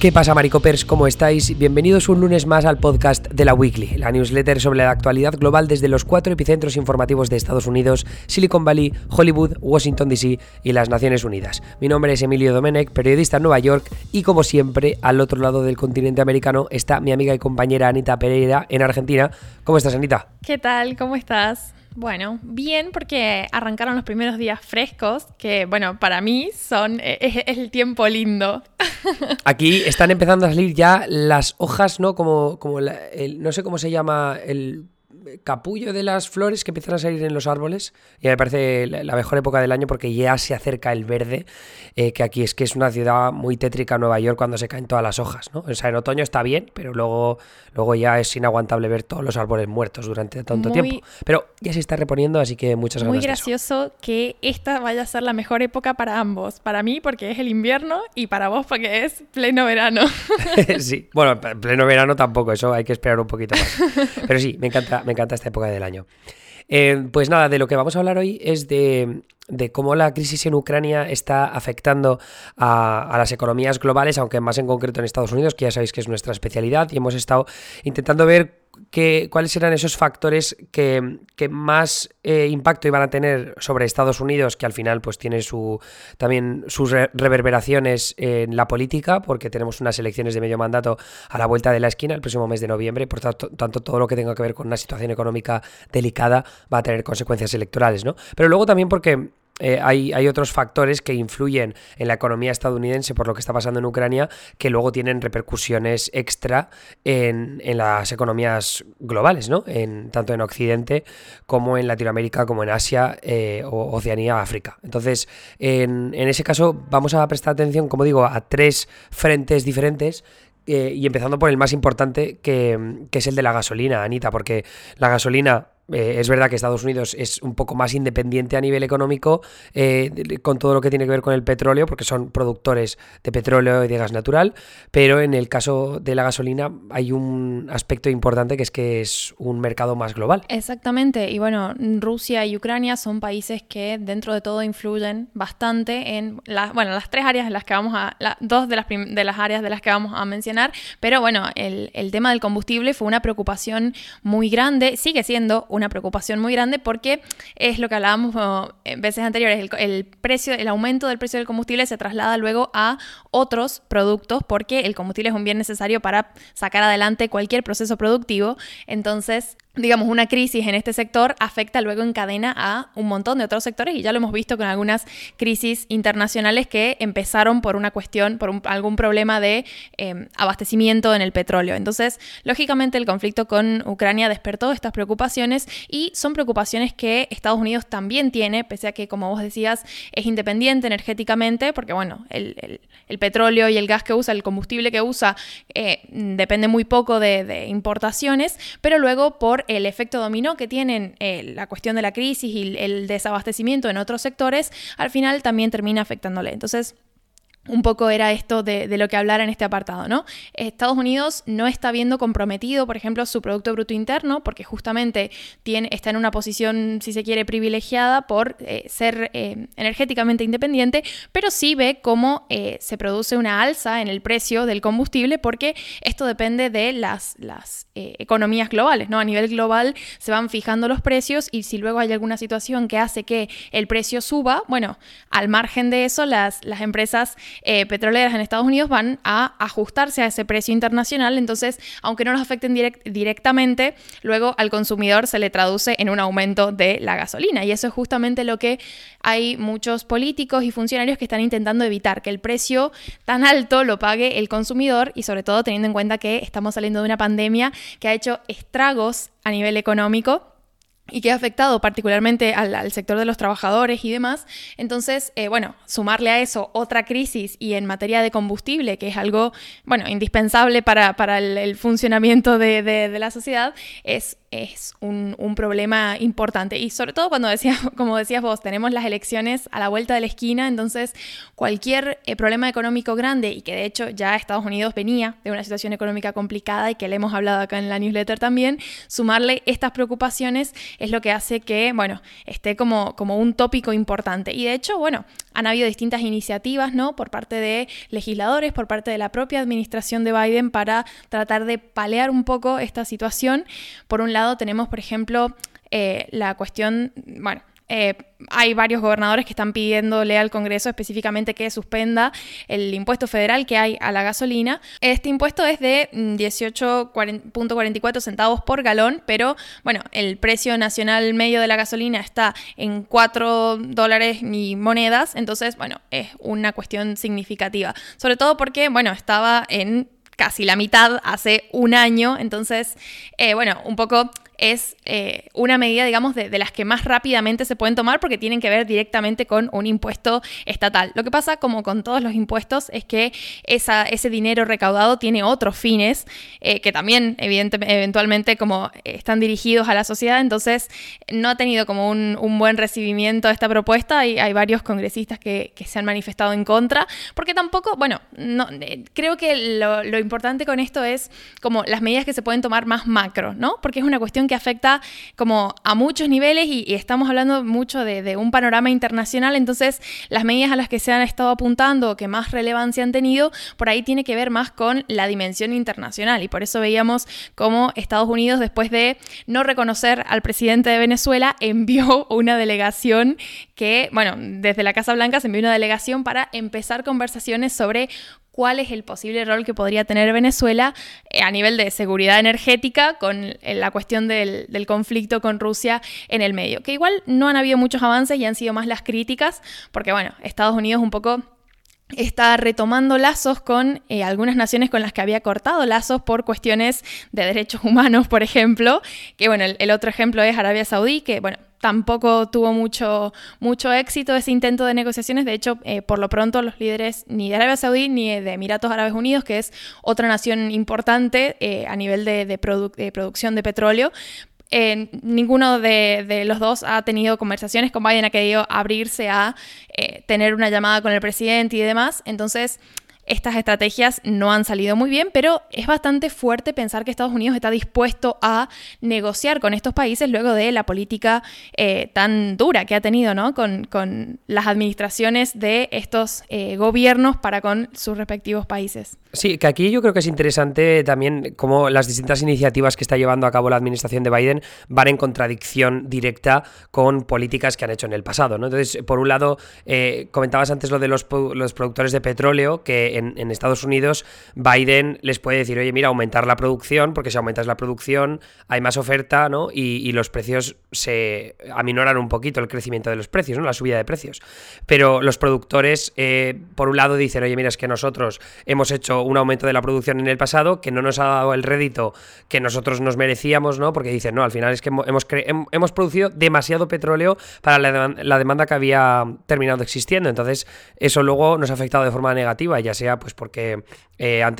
¿Qué pasa, Maricopers? ¿Cómo estáis? Bienvenidos un lunes más al podcast de la Weekly, la newsletter sobre la actualidad global desde los cuatro epicentros informativos de Estados Unidos, Silicon Valley, Hollywood, Washington DC y las Naciones Unidas. Mi nombre es Emilio Domenech, periodista en Nueva York, y como siempre, al otro lado del continente americano está mi amiga y compañera Anita Pereira en Argentina. ¿Cómo estás, Anita? ¿Qué tal? ¿Cómo estás? Bueno, bien porque arrancaron los primeros días frescos, que bueno, para mí son eh, es, el tiempo lindo. Aquí están empezando a salir ya las hojas, ¿no? Como, como el, no sé cómo se llama el capullo de las flores que empiezan a salir en los árboles. Y me parece la mejor época del año porque ya se acerca el verde, eh, que aquí es que es una ciudad muy tétrica Nueva York cuando se caen todas las hojas, ¿no? O sea, en otoño está bien, pero luego, luego ya es inaguantable ver todos los árboles muertos durante tanto tiempo. Pero ya se está reponiendo, así que muchas gracias. Muy gracioso que esta vaya a ser la mejor época para ambos. Para mí porque es el invierno y para vos porque es pleno verano. sí, bueno, pleno verano tampoco, eso hay que esperar un poquito más. Pero sí, me encanta, me encanta esta época del año. Eh, pues nada, de lo que vamos a hablar hoy es de, cómo la crisis en Ucrania está afectando a, las economías globales, aunque más en concreto en Estados Unidos, que ya sabéis que es nuestra especialidad, y hemos estado intentando ver cuáles eran esos factores que, más eh, impacto iban a tener sobre Estados Unidos, que al final pues tiene su, también sus reverberaciones en la política, porque tenemos unas elecciones de medio mandato a la vuelta de la esquina el próximo mes de noviembre, por tanto, tanto todo lo que tenga que ver con una situación económica delicada va a tener consecuencias electorales, ¿no? Pero luego también porque eh, hay, otros factores que influyen en la economía estadounidense por lo que está pasando en Ucrania que luego tienen repercusiones extra en, las economías globales, ¿no? En, tanto en Occidente como en Latinoamérica, como en Asia eh, o Oceanía, África. Entonces, en, ese caso vamos a prestar atención, como digo, a tres frentes diferentes eh, y empezando por el más importante, que, que, es el de la gasolina, Anita, porque la gasolina eh, es verdad que Estados Unidos es un poco más independiente a nivel económico eh, con todo lo que tiene que ver con el petróleo, porque son productores de petróleo y de gas natural, pero en el caso de la gasolina hay un aspecto importante que es que es un mercado más global. Exactamente, y bueno, Rusia y Ucrania son países que dentro de todo influyen bastante en las, bueno, las tres áreas en las que vamos a, dos de las, de las áreas de las que vamos a mencionar, pero bueno, el, el tema del combustible fue una preocupación muy grande, sigue siendo una preocupación muy grande porque es lo que hablábamos en veces anteriores, el, precio, el aumento del precio del combustible se traslada luego a otros productos porque el combustible es un bien necesario para sacar adelante cualquier proceso productivo. Entonces, digamos, una crisis en este sector afecta luego en cadena a un montón de otros sectores y ya lo hemos visto con algunas crisis internacionales que empezaron por una cuestión, por algún problema de em, abastecimiento en el petróleo. Entonces, lógicamente el conflicto con Ucrania despertó estas preocupaciones y son preocupaciones que Estados Unidos también tiene, pese a que, como vos decías, es independiente energéticamente, porque bueno, el, petróleo y el gas que usa, el combustible que usa, eh, depende muy poco de, de importaciones, pero luego por el efecto dominó que tienen eh, la cuestión de la crisis y el desabastecimiento en otros sectores, al final también termina afectándole. Entonces, un poco era esto de, lo que hablar en este apartado, ¿no? Estados Unidos no está viendo comprometido, por ejemplo, su Producto Bruto Interno, porque justamente está en una posición, si se quiere, privilegiada por eh, ser eh, energéticamente independiente, pero sí ve cómo eh, se produce una alza en el precio del combustible, porque esto depende de las, economías globales, ¿no? A nivel global se van fijando los precios y si luego hay alguna situación que hace que el precio suba, bueno, al margen de eso, las empresas eh, petroleras en Estados Unidos van a ajustarse a ese precio internacional, entonces, aunque no nos afecten directamente, luego al consumidor se le traduce en un aumento de la gasolina. Y eso es justamente lo que hay muchos políticos y funcionarios que están intentando evitar, que el precio tan alto lo pague el consumidor y sobre todo teniendo en cuenta que estamos saliendo de una pandemia que ha hecho estragos a nivel económico y que ha afectado particularmente al, sector de los trabajadores y demás. Entonces, eh, bueno, sumarle a eso otra crisis y en materia de combustible, que es algo, bueno, indispensable para, el, funcionamiento de, la sociedad, es es un, problema importante. Y sobre todo cuando decías, como decías vos, tenemos las elecciones a la vuelta de la esquina, entonces cualquier eh, problema económico grande, y que de hecho ya Estados Unidos venía de una situación económica complicada y que le hemos hablado acá en la newsletter también, sumarle estas preocupaciones es lo que hace que, bueno, esté como, como un tópico importante. Y de hecho, bueno, han habido distintas iniciativas, ¿no? Por parte de legisladores, por parte de la propia administración de Biden para tratar de palear un poco esta situación. Por un lado tenemos, por ejemplo, eh, la cuestión, bueno, eh, hay varios gobernadores que están pidiéndole al Congreso específicamente que suspenda el impuesto federal que hay a la gasolina. Este impuesto es de 18.44 mm, centavos por galón, pero bueno, el precio nacional medio de la gasolina está en 4 dólares ni monedas, entonces bueno, es una cuestión significativa. Sobre todo porque, bueno, estaba en casi la mitad hace un año, entonces, eh, bueno, un poco es eh, una medida, digamos, de, las que más rápidamente se pueden tomar porque tienen que ver directamente con un impuesto estatal. Lo que pasa, como con todos los impuestos, es que ese dinero recaudado tiene otros fines eh, que también, evidentemente, eventualmente, como están dirigidos a la sociedad, entonces no ha tenido como un, buen recibimiento esta propuesta y hay varios congresistas que, se han manifestado en contra, porque tampoco, bueno, no, eh, creo que lo, lo importante con esto es como las medidas que se pueden tomar más macro, ¿no? Porque es una cuestión que afecta como a muchos niveles y, estamos hablando mucho de, un panorama internacional, entonces las medidas a las que se han estado apuntando o que más relevancia han tenido, por ahí tiene que ver más con la dimensión internacional. Y por eso veíamos cómo Estados Unidos después de no reconocer al presidente de Venezuela envió una delegación que, bueno, desde la Casa Blanca se envió una delegación para empezar conversaciones sobre cuál es el posible rol que podría tener Venezuela eh, a nivel de seguridad energética con eh, la cuestión del, conflicto con Rusia en el medio. Que igual no han habido muchos avances y han sido más las críticas, porque bueno, Estados Unidos un poco está retomando lazos con eh, algunas naciones con las que había cortado lazos por cuestiones de derechos humanos, por ejemplo, que bueno, el otro ejemplo es Arabia Saudí, que bueno, tampoco tuvo mucho, mucho éxito ese intento de negociaciones. De hecho, eh, por lo pronto los líderes ni de Arabia Saudí ni de Emiratos Árabes Unidos, que es otra nación importante eh, a nivel de, producción de petróleo, eh, ninguno de, los dos ha tenido conversaciones con Biden, ha querido abrirse a tener una llamada con el presidente y demás. Entonces, estas estrategias no han salido muy bien, pero es bastante fuerte pensar que Estados Unidos está dispuesto a negociar con estos países luego de la política eh, tan dura que ha tenido ¿no? con, las administraciones de estos eh, gobiernos para con sus respectivos países. Sí, que aquí yo creo que es interesante también cómo las distintas iniciativas que está llevando a cabo la administración de Biden van en contradicción directa con políticas que han hecho en el pasado. ¿no? Entonces, por un lado, eh, comentabas antes lo de los, los productores de petróleo, que en, Estados Unidos Biden les puede decir, oye, mira, aumentar la producción, porque si aumentas la producción hay más oferta, ¿no? Y, los precios se aminoran un poquito el crecimiento de los precios, ¿no? La subida de precios. Pero los productores, eh, por un lado, dicen, oye, mira, es que nosotros hemos hecho un aumento de la producción en el pasado que no nos ha dado el rédito que nosotros nos merecíamos, ¿no? Porque dicen, no, al final es que hemos, hemos producido demasiado petróleo para la, la demanda que había terminado existiendo. Entonces, eso luego nos ha afectado de forma negativa, ya sea pues porque eh, han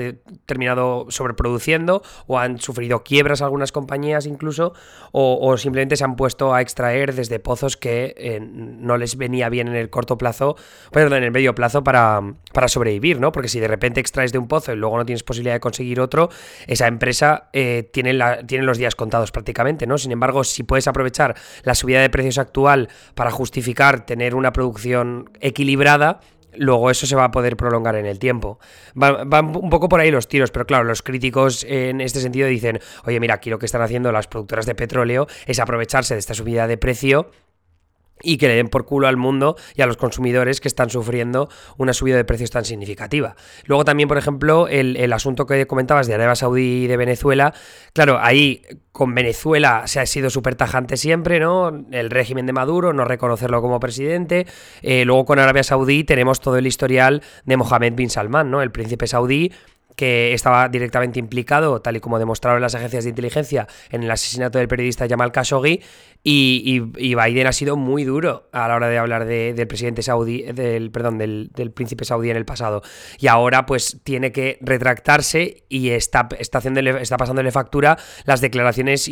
terminado sobreproduciendo o han sufrido quiebras algunas compañías incluso, o, simplemente se han puesto a extraer desde pozos que eh, no les venía bien en el corto plazo, perdón, en el medio plazo para, para sobrevivir, ¿no? Porque si de repente extraes de un pozo y luego no tienes posibilidad de conseguir otro, esa empresa eh, tiene, los días contados prácticamente, ¿no? Sin embargo, si puedes aprovechar la subida de precios actual para justificar tener una producción equilibrada, luego eso se va a poder prolongar en el tiempo. Van, un poco por ahí los tiros, pero claro, los críticos en este sentido dicen, oye, mira, aquí lo que están haciendo las productoras de petróleo es aprovecharse de esta subida de precio y que le den por culo al mundo y a los consumidores que están sufriendo una subida de precios tan significativa. Luego también, por ejemplo, el, asunto que comentabas de Arabia Saudí y de Venezuela, claro, ahí con Venezuela se ha sido súper tajante siempre, ¿no? El régimen de Maduro, no reconocerlo como presidente. Eh, luego con Arabia Saudí tenemos todo el historial de Mohammed bin Salman, ¿no? El príncipe saudí que estaba directamente implicado, tal y como demostraron las agencias de inteligencia, en el asesinato del periodista Jamal Khashoggi. Y, Biden ha sido muy duro a la hora de hablar del presidente saudí, del, perdón, del, príncipe saudí en el pasado. Y ahora, pues, tiene que retractarse y está, está, haciéndole, está pasándole factura las declaraciones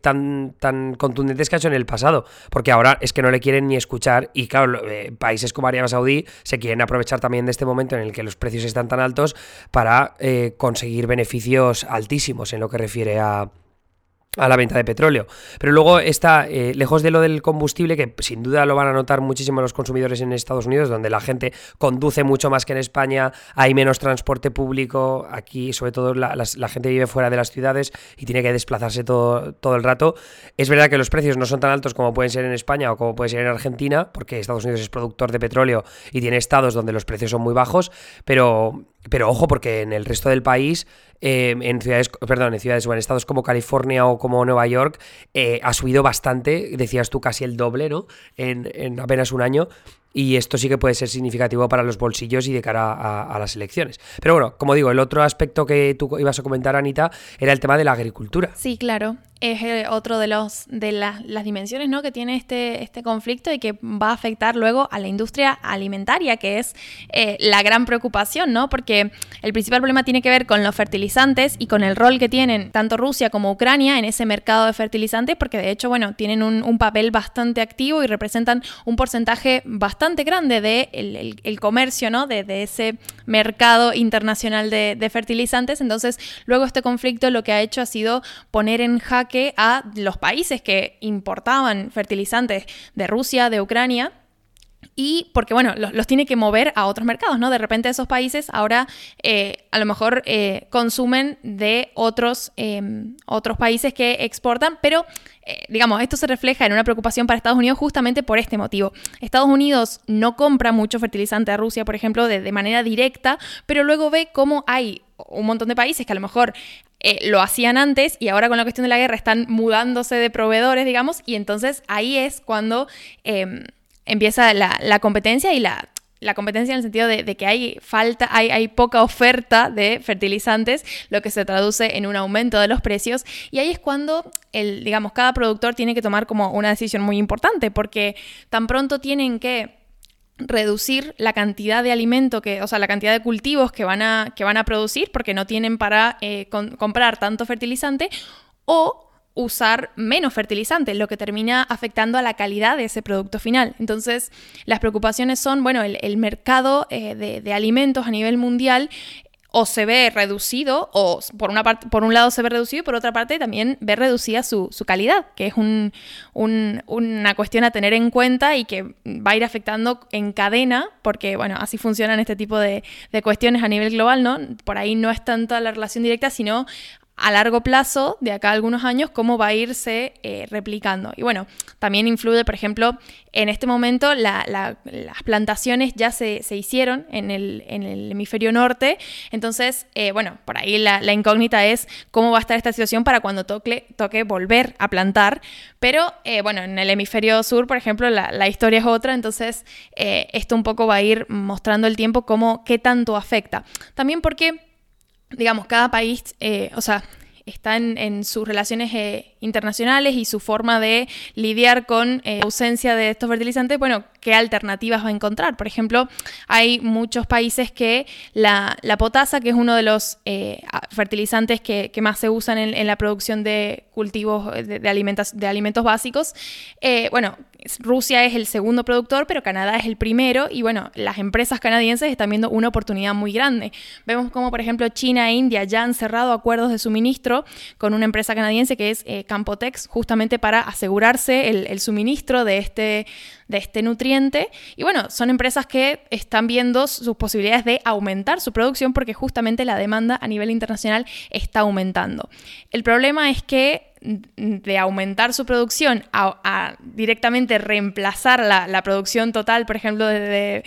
tan, tan contundentes que ha hecho en el pasado. Porque ahora es que no le quieren ni escuchar. Y claro, eh, países como Arabia Saudí se quieren aprovechar también de este momento en el que los precios están tan altos para eh, conseguir beneficios altísimos en lo que refiere a, a la venta de petróleo. Pero luego está, eh, lejos de lo del combustible, que sin duda lo van a notar muchísimo los consumidores en Estados Unidos, donde la gente conduce mucho más que en España, hay menos transporte público, aquí sobre todo la, gente vive fuera de las ciudades y tiene que desplazarse todo, todo el rato. Es verdad que los precios no son tan altos como pueden ser en España o como puede ser en Argentina, porque Estados Unidos es productor de petróleo y tiene estados donde los precios son muy bajos, pero, pero ojo, porque en el resto del país eh, en ciudades, perdón, en ciudades o en estados como California o como Nueva York, eh, ha subido bastante, decías tú casi el doble, ¿no? En, en, apenas un año. Y esto sí que puede ser significativo para los bolsillos y de cara a, a, las elecciones. Pero bueno, como digo, el otro aspecto que tú ibas a comentar, Anita, era el tema de la agricultura. Sí, claro es eh, otro de, los, de las dimensiones ¿no? que tiene este, este conflicto y que va a afectar luego a la industria alimentaria, que es eh, la gran preocupación, ¿no? porque el principal problema tiene que ver con los fertilizantes y con el rol que tienen tanto Rusia como Ucrania en ese mercado de fertilizantes, porque de hecho bueno, tienen un, papel bastante activo y representan un porcentaje bastante grande del de el, comercio ¿no? de, de, ese mercado internacional de, de fertilizantes. Entonces, luego este conflicto lo que ha hecho ha sido poner en jaque a los países que importaban fertilizantes de Rusia, de Ucrania, y porque, bueno, los, tiene que mover a otros mercados, ¿no? De repente esos países ahora eh, a lo mejor eh, consumen de otros, em, otros países que exportan, pero, eh, digamos, esto se refleja en una preocupación para Estados Unidos justamente por este motivo. Estados Unidos no compra mucho fertilizante a Rusia, por ejemplo, de manera directa, pero luego ve cómo hay un montón de países que a lo mejor lo hacían antes y ahora con la cuestión de la guerra están mudándose de proveedores, digamos, y entonces ahí es cuando em, empieza la, competencia y la, la competencia en el sentido de, que hay falta, hay, hay, poca oferta de fertilizantes, lo que se traduce en un aumento de los precios. Y ahí es cuando el, digamos, cada productor tiene que tomar como una decisión muy importante, porque tan pronto tienen que reducir la cantidad de alimento que, o sea, la cantidad de cultivos que van a, que van a producir porque no tienen para eh, comprar tanto fertilizante o usar menos fertilizante, lo que termina afectando a la calidad de ese producto final. Entonces, las preocupaciones son, bueno, el, mercado eh, de, alimentos a nivel mundial o se ve reducido, o por, una parte, por un lado se ve reducido y por otra parte también ve reducida su, calidad, que es una cuestión a tener en cuenta y que va a ir afectando en cadena, porque bueno, así funcionan este tipo de, de cuestiones a nivel global, ¿no? Por ahí no es tanto la relación directa, sino a largo plazo, de acá a algunos años, cómo va a irse eh, replicando. Y bueno, también influye, por ejemplo, en este momento las plantaciones ya se, hicieron en el, hemisferio norte, entonces, eh, bueno, por ahí la, incógnita es cómo va a estar esta situación para cuando toque, toque volver a plantar, pero eh, bueno, en el hemisferio sur, por ejemplo, la, historia es otra, entonces esto un poco va a ir mostrando el tiempo cómo, qué tanto afecta. También porque digamos, cada país, eh, o sea, está en, sus relaciones eh, internacionales y su forma de lidiar con eh, ausencia de estos fertilizantes, bueno, ¿qué alternativas va a encontrar? Por ejemplo, hay muchos países que la, potasa, que es uno de los fertilizantes que, más se usan en, la producción de cultivos de, alimentos, de alimentos básicos, bueno, Rusia es el segundo productor, pero Canadá es el primero y bueno, las empresas canadienses están viendo una oportunidad muy grande. Vemos como por ejemplo China e India ya han cerrado acuerdos de suministro con una empresa canadiense que es eh, Campotex, justamente para asegurarse el, suministro de este, de este nutriente. Y bueno, son empresas que están viendo sus posibilidades de aumentar su producción porque justamente la demanda a nivel internacional está aumentando. El problema es que de aumentar su producción a, directamente reemplazar la, producción total, por ejemplo, de,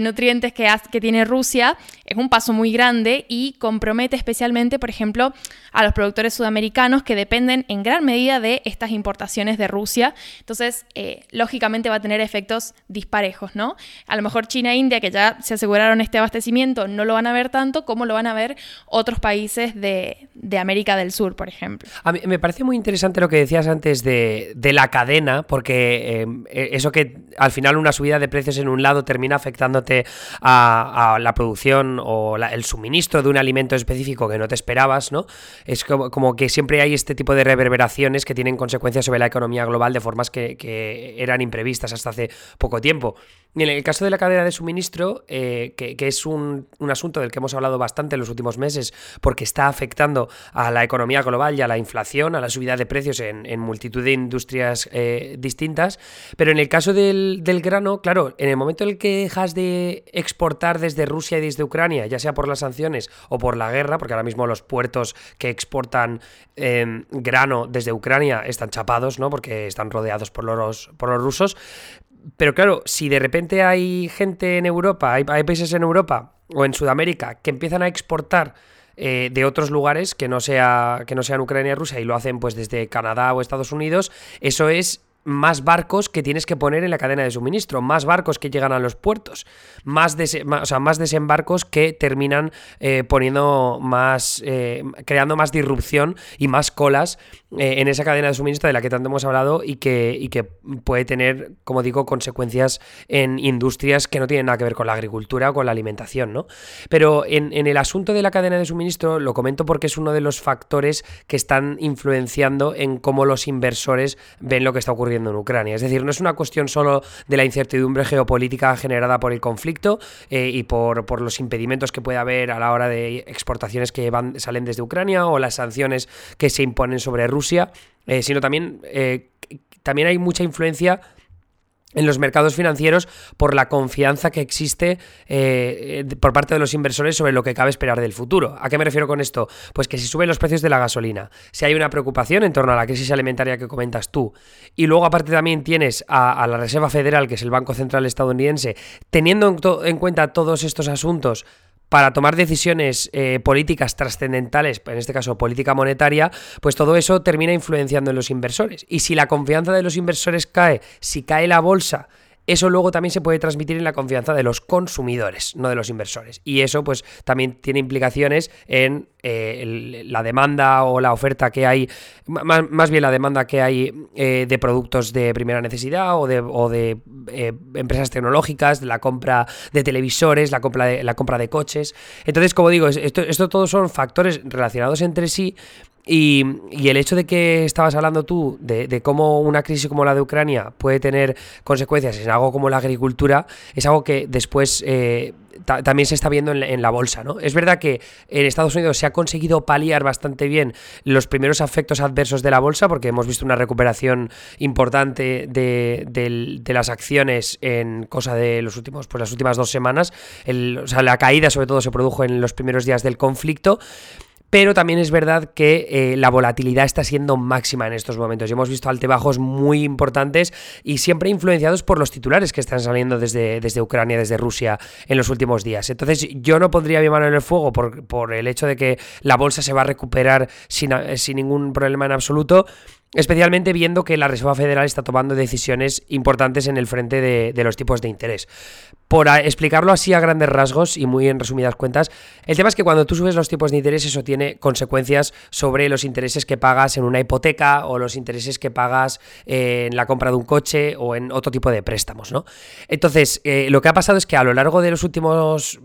nutrientes que, que tiene Rusia, es un paso muy grande y compromete especialmente, por ejemplo, a los productores sudamericanos que dependen en gran medida de estas importaciones de Rusia. Entonces, eh, lógicamente va a tener efectos disparejos, ¿no? A lo mejor China e India, que ya se aseguraron este abastecimiento, no lo van a ver tanto como lo van a ver otros países de, América del Sur, por ejemplo. Me parece muy interesante lo que decías antes de, la cadena, porque eh, eso que al final una subida de precios en un lado termina afectándote a, la producción o el suministro de un alimento específico que no te esperabas, ¿no? Es como, que siempre hay este tipo de reverberaciones que tienen consecuencias sobre la economía global de formas que, eran imprevistas hasta hace poco tiempo. En el caso de la cadena de suministro, eh, que, es un, asunto del que hemos hablado bastante en los últimos meses, porque está afectando a la economía global y a la inflación, a la subida de precios en, multitud de industrias eh, distintas, pero en el caso del, del grano, claro, en el momento en el que dejas de exportar desde Rusia y desde Ucrania, ya sea por las sanciones o por la guerra, porque ahora mismo los puertos que exportan em, grano desde Ucrania están chapados, ¿no? Porque están rodeados por los, por los rusos. Pero claro, si de repente hay gente en Europa, hay, países en Europa o en Sudamérica que empiezan a exportar eh, de otros lugares que no, sea, que no sean Ucrania y Rusia y lo hacen pues desde Canadá o Estados Unidos, eso es más barcos que tienes que poner en la cadena de suministro, más barcos que llegan a los puertos, más, más, desembarcos que terminan eh, poniendo más, eh, creando más disrupción y más colas eh, en esa cadena de suministro de la que tanto hemos hablado y que, puede tener, como digo, consecuencias en industrias que no tienen nada que ver con la agricultura o con la alimentación, ¿no? Pero en el asunto de la cadena de suministro lo comento porque es uno de los factores que están influenciando en cómo los inversores ven lo que está ocurriendo en Ucrania. Es decir, no es una cuestión solo de la incertidumbre geopolítica generada por el conflicto eh, y por, por, los impedimentos que puede haber a la hora de exportaciones que van, salen desde Ucrania o las sanciones que se imponen sobre Rusia, eh, sino también, eh, también hay mucha influencia en los mercados financieros por la confianza que existe eh, por parte de los inversores sobre lo que cabe esperar del futuro. ¿A qué me refiero con esto? Pues que si suben los precios de la gasolina, si hay una preocupación en torno a la crisis alimentaria que comentas tú, y luego aparte también tienes a, la Reserva Federal, que es el Banco Central estadounidense, teniendo en cuenta todos estos asuntos, para tomar decisiones eh, políticas trascendentales, en este caso política monetaria, pues todo eso termina influenciando en los inversores. Y si la confianza de los inversores cae, si cae la bolsa, eso luego también se puede transmitir en la confianza de los consumidores, no de los inversores. Y eso pues también tiene implicaciones en eh, la demanda o la oferta que hay, más, bien la demanda que hay eh, de productos de primera necesidad o de, eh, empresas tecnológicas, de la compra de televisores, la compra de, la compra de coches. Entonces, como digo, esto, esto todos son factores relacionados entre sí y, el hecho de que estabas hablando tú de, cómo una crisis como la de Ucrania puede tener consecuencias en algo como la agricultura, es algo que después eh, también se está viendo en la, bolsa. ¿no? Es verdad que en Estados Unidos se ha conseguido paliar bastante bien los primeros efectos adversos de la bolsa, porque hemos visto una recuperación importante de, las acciones en cosa de los últimos, pues las últimas dos semanas. o sea, la caída sobre todo se produjo en los primeros días del conflicto pero también es verdad que eh, la volatilidad está siendo máxima en estos momentos. Y hemos visto altibajos muy importantes y siempre influenciados por los titulares que están saliendo desde, desde Ucrania, desde Rusia en los últimos días. Entonces yo no pondría mi mano en el fuego por, por el hecho de que la bolsa se va a recuperar sin, sin ningún problema en absoluto especialmente viendo que la Reserva Federal está tomando decisiones importantes en el frente de, los tipos de interés. Por explicarlo así a grandes rasgos y muy en resumidas cuentas, el tema es que cuando tú subes los tipos de interés eso tiene consecuencias sobre los intereses que pagas en una hipoteca o los intereses que pagas en la compra de un coche o en otro tipo de préstamos, ¿no? Entonces, eh, lo que ha pasado es que a lo largo de los últimos,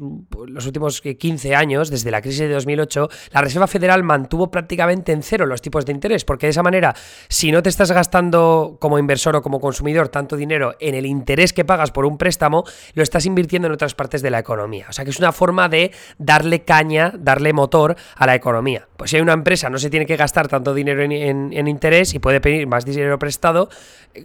los últimos 15 años, desde la crisis de 2008, la Reserva Federal mantuvo prácticamente en cero los tipos de interés, porque de esa manera si no te estás gastando como inversor o como consumidor tanto dinero en el interés que pagas por un préstamo, lo estás invirtiendo en otras partes de la economía. O sea que es una forma de darle caña, darle motor a la economía. Pues si hay una empresa no se tiene que gastar tanto dinero en, interés y puede pedir más dinero prestado,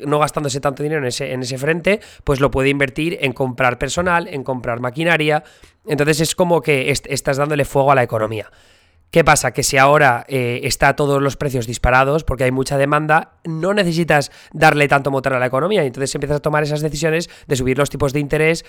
no gastándose tanto dinero en ese, en ese frente, pues lo puede invertir en comprar personal, en comprar maquinaria. Entonces es como que estás dándole fuego a la economía. ¿Qué pasa? Que si ahora eh, está todos los precios disparados porque hay mucha demanda, no necesitas darle tanto motor a la economía y entonces empiezas a tomar esas decisiones de subir los tipos de interés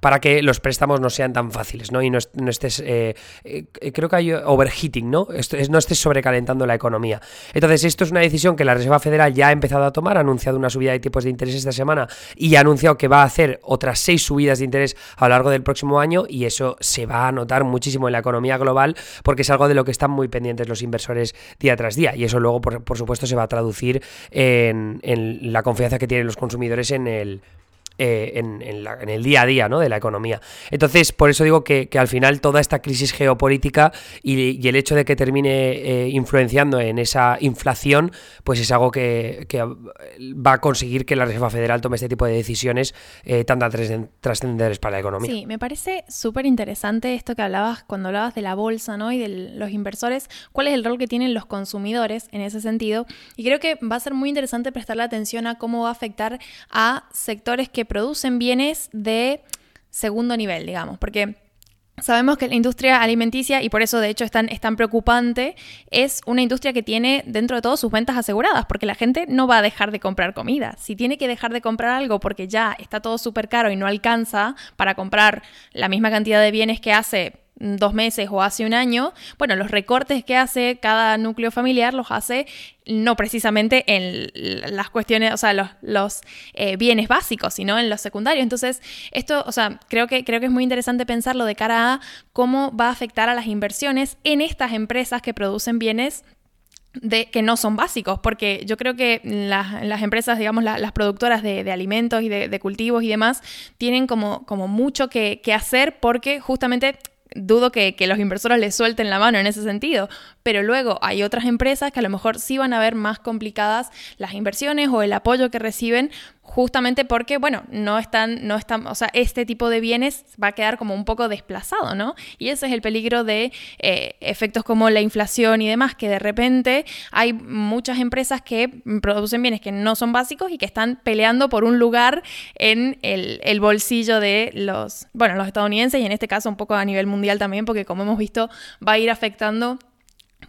para que los préstamos no sean tan fáciles, ¿no? Y no, estés, eh, eh, creo que hay overheating, ¿no? No estés sobrecalentando la economía. Entonces, esto es una decisión que la Reserva Federal ya ha empezado a tomar, ha anunciado una subida de tipos de interés esta semana y ha anunciado que va a hacer otras seis subidas de interés a lo largo del próximo año y eso se va a notar muchísimo en la economía global porque es algo de lo que están muy pendientes los inversores día tras día. Y eso luego, por, supuesto, se va a traducir en la confianza que tienen los consumidores en el eh, en, el día a día ¿no? de la economía. Entonces, por eso digo que, al final toda esta crisis geopolítica y, el hecho de que termine eh, influenciando en esa inflación, pues es algo que, va a conseguir que la Reserva Federal tome este tipo de decisiones eh, tan trascendentes para la economía. Sí, me parece súper interesante esto que hablabas cuando hablabas de la bolsa ¿no? y de los inversores, cuál es el rol que tienen los consumidores en ese sentido. Y creo que va a ser muy interesante prestarle atención a cómo va a afectar a sectores que producen bienes de segundo nivel, digamos, porque Sabemos que la industria alimenticia, y por eso de hecho es tan, preocupante, es una industria que tiene dentro de todo sus ventas aseguradas, porque la gente no va a dejar de comprar comida. Si tiene que dejar de comprar algo porque ya está todo súper caro y no alcanza para comprar la misma cantidad de bienes que hace dos meses o hace un año, bueno, los recortes que hace cada núcleo familiar los hace no precisamente en las cuestiones, o sea, los, los eh, bienes básicos, sino en los secundarios. Entonces, esto, o sea, creo que, creo que es muy interesante pensarlo de cara a cómo va a afectar a las inversiones en estas empresas que producen bienes de, que no son básicos, porque yo creo que las, empresas, digamos, las productoras de, alimentos y de, cultivos y demás, tienen como, como mucho que hacer porque justamente dudo que, los inversores les suelten la mano en ese sentido, pero luego hay otras empresas que a lo mejor sí van a ver más complicadas las inversiones o el apoyo que reciben justamente porque, bueno, no están, no están, o sea, este tipo de bienes va a quedar como un poco desplazado, ¿no? Y ese es el peligro de eh, efectos como la inflación y demás, que de repente hay muchas empresas que producen bienes que no son básicos y que están peleando por un lugar en el, el bolsillo de los, bueno, los estadounidenses y en este caso un poco a nivel mundial también, porque como hemos visto va a ir afectando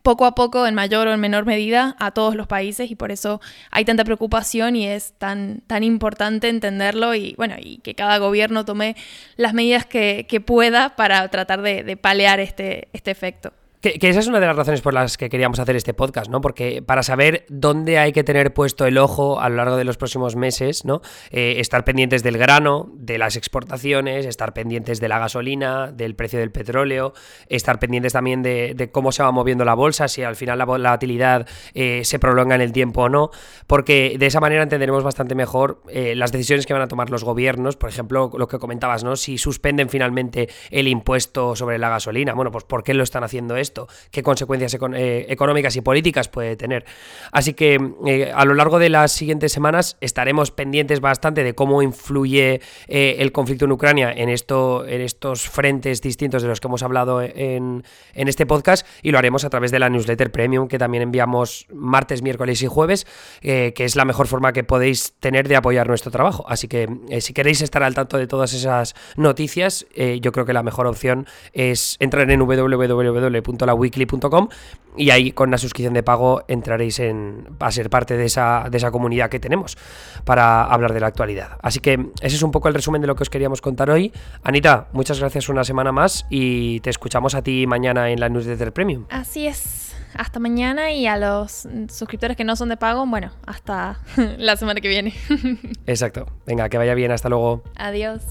poco a poco, en mayor o en menor medida, a todos los países y por eso hay tanta preocupación y es tan, tan importante entenderlo y, bueno, y que cada gobierno tome las medidas que, pueda para tratar de, de palear este, este efecto. Que, esa es una de las razones por las que queríamos hacer este podcast, ¿no? Porque para saber dónde hay que tener puesto el ojo a lo largo de los próximos meses, ¿no? Eh, estar pendientes del grano, de las exportaciones, estar pendientes de la gasolina, del precio del petróleo, estar pendientes también de, cómo se va moviendo la bolsa, si al final la volatilidad eh, se prolonga en el tiempo o no, porque de esa manera entenderemos bastante mejor eh, las decisiones que van a tomar los gobiernos, por ejemplo, lo que comentabas, ¿no? Si suspenden finalmente el impuesto sobre la gasolina, bueno, pues ¿por qué lo están haciendo esto? Qué consecuencias eh, económicas y políticas puede tener. Así que eh, a lo largo de las siguientes semanas estaremos pendientes bastante de cómo influye eh, el conflicto en Ucrania en, esto, en estos frentes distintos de los que hemos hablado en, en este podcast y lo haremos a través de la newsletter premium que también enviamos martes, miércoles y jueves, que es la mejor forma que podéis tener de apoyar nuestro trabajo. Así que si queréis estar al tanto de todas esas noticias, yo creo que la mejor opción es entrar en www weekly.com y ahí con la suscripción de pago entraréis en, a ser parte de esa, de esa comunidad que tenemos para hablar de la actualidad. Así que ese es un poco el resumen de lo que os queríamos contar hoy. Anita, muchas gracias una semana más y te escuchamos a ti mañana en la newsletter premium. Así es. Hasta mañana y a los suscriptores que no son de pago, bueno, hasta la semana que viene. Exacto. Venga, que vaya bien. Hasta luego. Adiós.